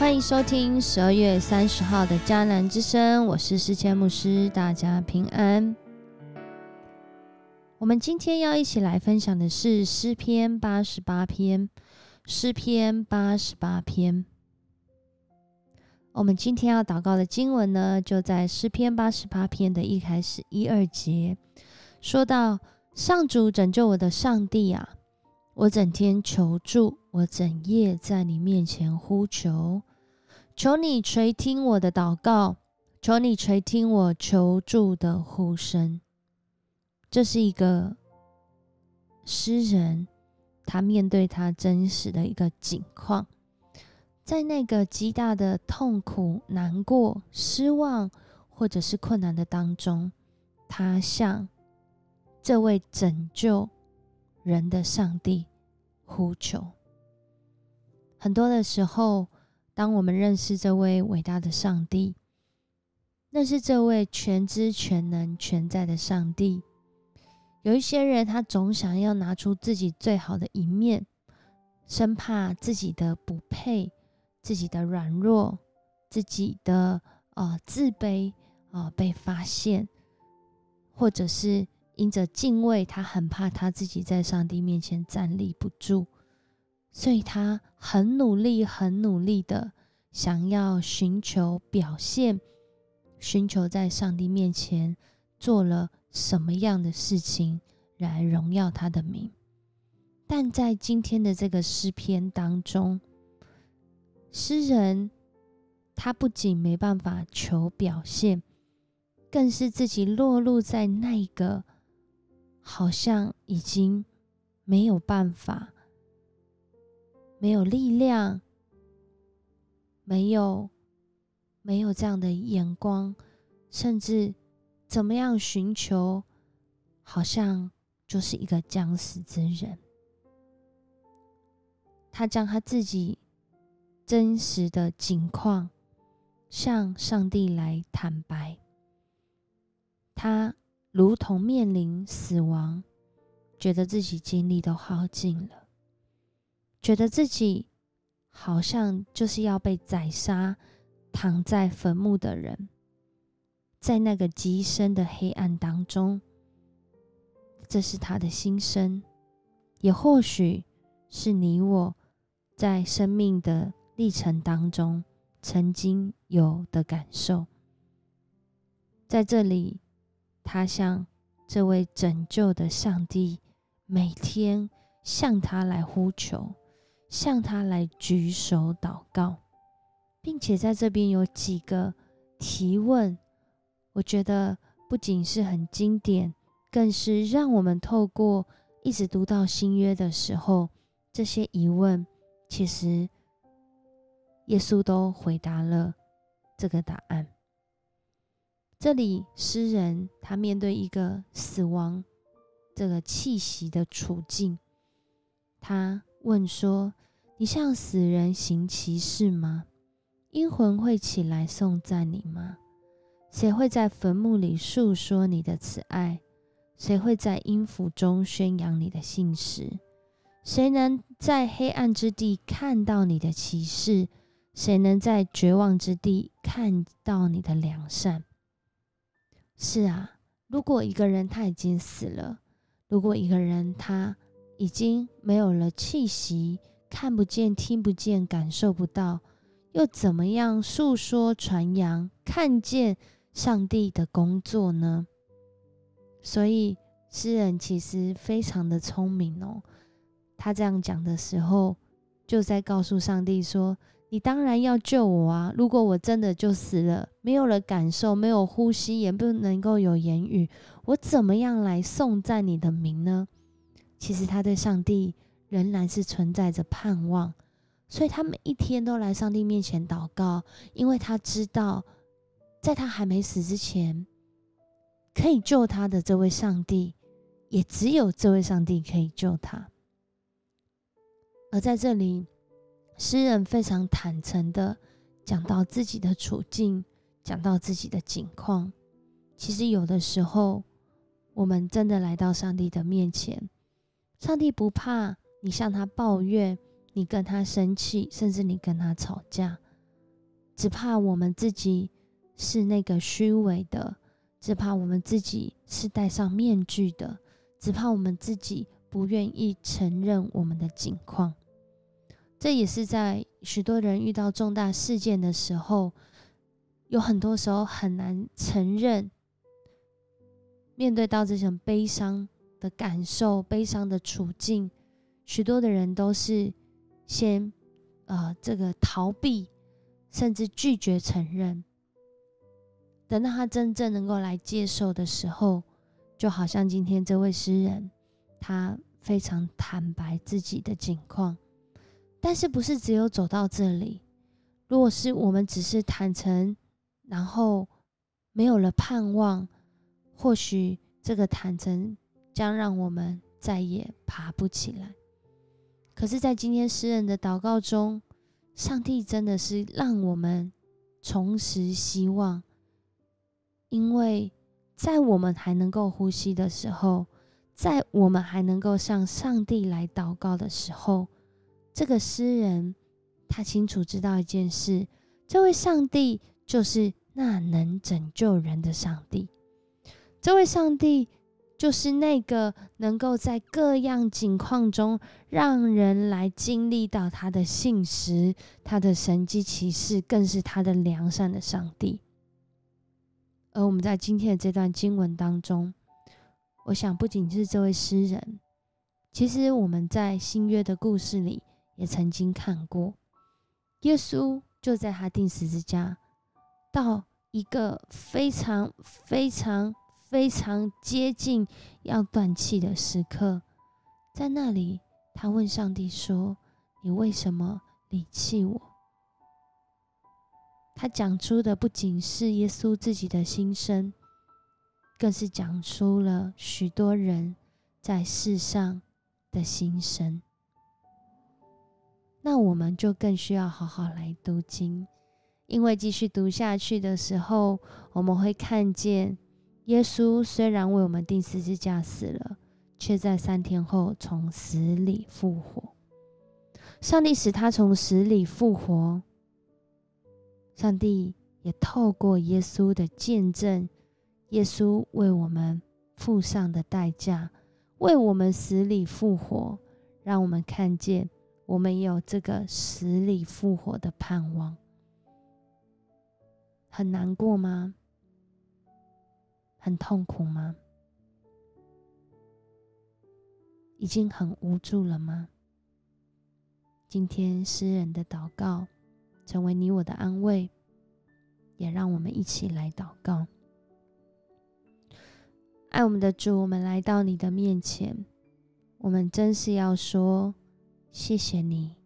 欢迎收听十二月三十号的迦南之声，我是世谦牧师，大家平安。我们今天要一起来分享的是诗篇八十八篇，诗篇八十八篇。我们今天要祷告的经文呢，就在诗篇八十八篇的一开始一二节，说到上主拯救我的上帝啊，我整天求助，我整夜在你面前呼求。求你垂听我的祷告，求你垂听我求助的呼声。这是一个诗人，他面对他真实的一个境况，在那个极大的痛苦、难过、失望，或者是困难的当中，他向这位拯救人的上帝呼求。很多的时候。当我们认识这位伟大的上帝，那是这位全知全能全在的上帝。有一些人，他总想要拿出自己最好的一面，生怕自己的不配、自己的软弱、自己的呃自卑啊被发现，或者是因着敬畏，他很怕他自己在上帝面前站立不住。所以他很努力、很努力的想要寻求表现，寻求在上帝面前做了什么样的事情来荣耀他的名。但在今天的这个诗篇当中，诗人他不仅没办法求表现，更是自己落入在那个好像已经没有办法。没有力量，没有没有这样的眼光，甚至怎么样寻求，好像就是一个将死之人。他将他自己真实的境况向上帝来坦白，他如同面临死亡，觉得自己精力都耗尽了。觉得自己好像就是要被宰杀，躺在坟墓的人，在那个极深的黑暗当中，这是他的心声，也或许是你我在生命的历程当中曾经有的感受。在这里，他向这位拯救的上帝每天向他来呼求。向他来举手祷告，并且在这边有几个提问，我觉得不仅是很经典，更是让我们透过一直读到新约的时候，这些疑问其实耶稣都回答了这个答案。这里诗人他面对一个死亡这个气息的处境，他。问说：“你向死人行奇事吗？阴魂会起来颂赞你吗？谁会在坟墓里诉说你的慈爱？谁会在阴府中宣扬你的信实？谁能在黑暗之地看到你的奇事？谁能在绝望之地看到你的良善？”是啊，如果一个人他已经死了，如果一个人他……已经没有了气息，看不见、听不见、感受不到，又怎么样诉说、传扬、看见上帝的工作呢？所以诗人其实非常的聪明哦。他这样讲的时候，就在告诉上帝说：“你当然要救我啊！如果我真的就死了，没有了感受，没有呼吸，也不能够有言语，我怎么样来颂赞你的名呢？”其实他对上帝仍然是存在着盼望，所以他每一天都来上帝面前祷告，因为他知道，在他还没死之前，可以救他的这位上帝，也只有这位上帝可以救他。而在这里，诗人非常坦诚的讲到自己的处境，讲到自己的境况。其实有的时候，我们真的来到上帝的面前。上帝不怕你向他抱怨，你跟他生气，甚至你跟他吵架。只怕我们自己是那个虚伪的，只怕我们自己是戴上面具的，只怕我们自己不愿意承认我们的境况。这也是在许多人遇到重大事件的时候，有很多时候很难承认，面对到这种悲伤的感受、悲伤的处境，许多的人都是先呃这个逃避，甚至拒绝承认。等到他真正能够来接受的时候，就好像今天这位诗人，他非常坦白自己的境况。但是不是只有走到这里？如果是我们只是坦诚，然后没有了盼望，或许这个坦诚将让我们再也爬不起来。可是，在今天诗人的祷告中，上帝真的是让我们重拾希望，因为在我们还能够呼吸的时候，在我们还能够向上帝来祷告的时候。这个诗人，他清楚知道一件事：这位上帝就是那能拯救人的上帝。这位上帝就是那个能够在各样境况中让人来经历到他的信实、他的神迹奇事，更是他的良善的上帝。而我们在今天的这段经文当中，我想不仅是这位诗人，其实我们在新约的故事里。也曾经看过，耶稣就在他钉十字架到一个非常非常非常接近要断气的时刻，在那里，他问上帝说：“你为什么离弃我？”他讲出的不仅是耶稣自己的心声，更是讲出了许多人在世上的心声。那我们就更需要好好来读经，因为继续读下去的时候，我们会看见耶稣虽然为我们钉十字架死了，却在三天后从死里复活。上帝使他从死里复活，上帝也透过耶稣的见证，耶稣为我们付上的代价，为我们死里复活，让我们看见。我们有这个死里复活的盼望，很难过吗？很痛苦吗？已经很无助了吗？今天诗人的祷告成为你我的安慰，也让我们一起来祷告。爱我们的主，我们来到你的面前，我们真是要说。谢谢你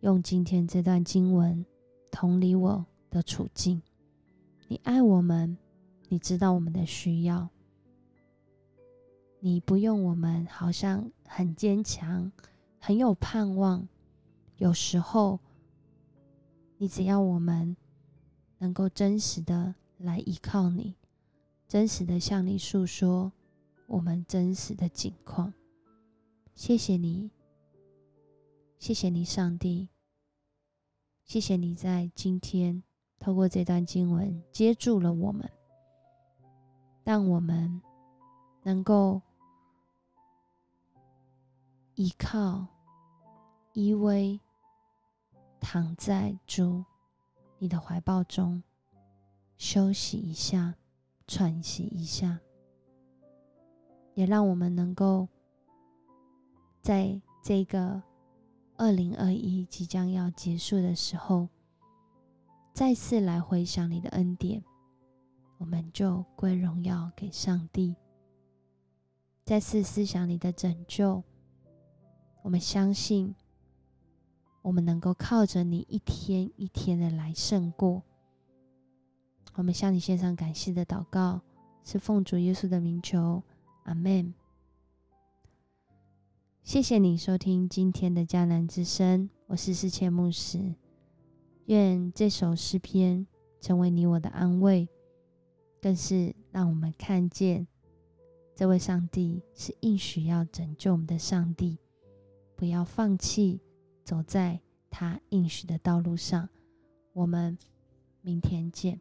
用今天这段经文同理我的处境。你爱我们，你知道我们的需要。你不用我们好像很坚强、很有盼望。有时候，你只要我们能够真实的来依靠你，真实的向你诉说我们真实的境况。谢谢你。谢谢你，上帝。谢谢你在今天透过这段经文接住了我们，让我们能够依靠、依偎，躺在主你的怀抱中，休息一下，喘息一下，也让我们能够在这个。二零二一即将要结束的时候，再次来回想你的恩典，我们就归荣耀给上帝。再次思想你的拯救，我们相信我们能够靠着你一天一天的来胜过。我们向你献上感谢的祷告，是奉主耶稣的名求，阿门。谢谢你收听今天的迦南之声，我是世切牧师。愿这首诗篇成为你我的安慰，更是让我们看见这位上帝是应许要拯救我们的上帝。不要放弃走在他应许的道路上，我们明天见。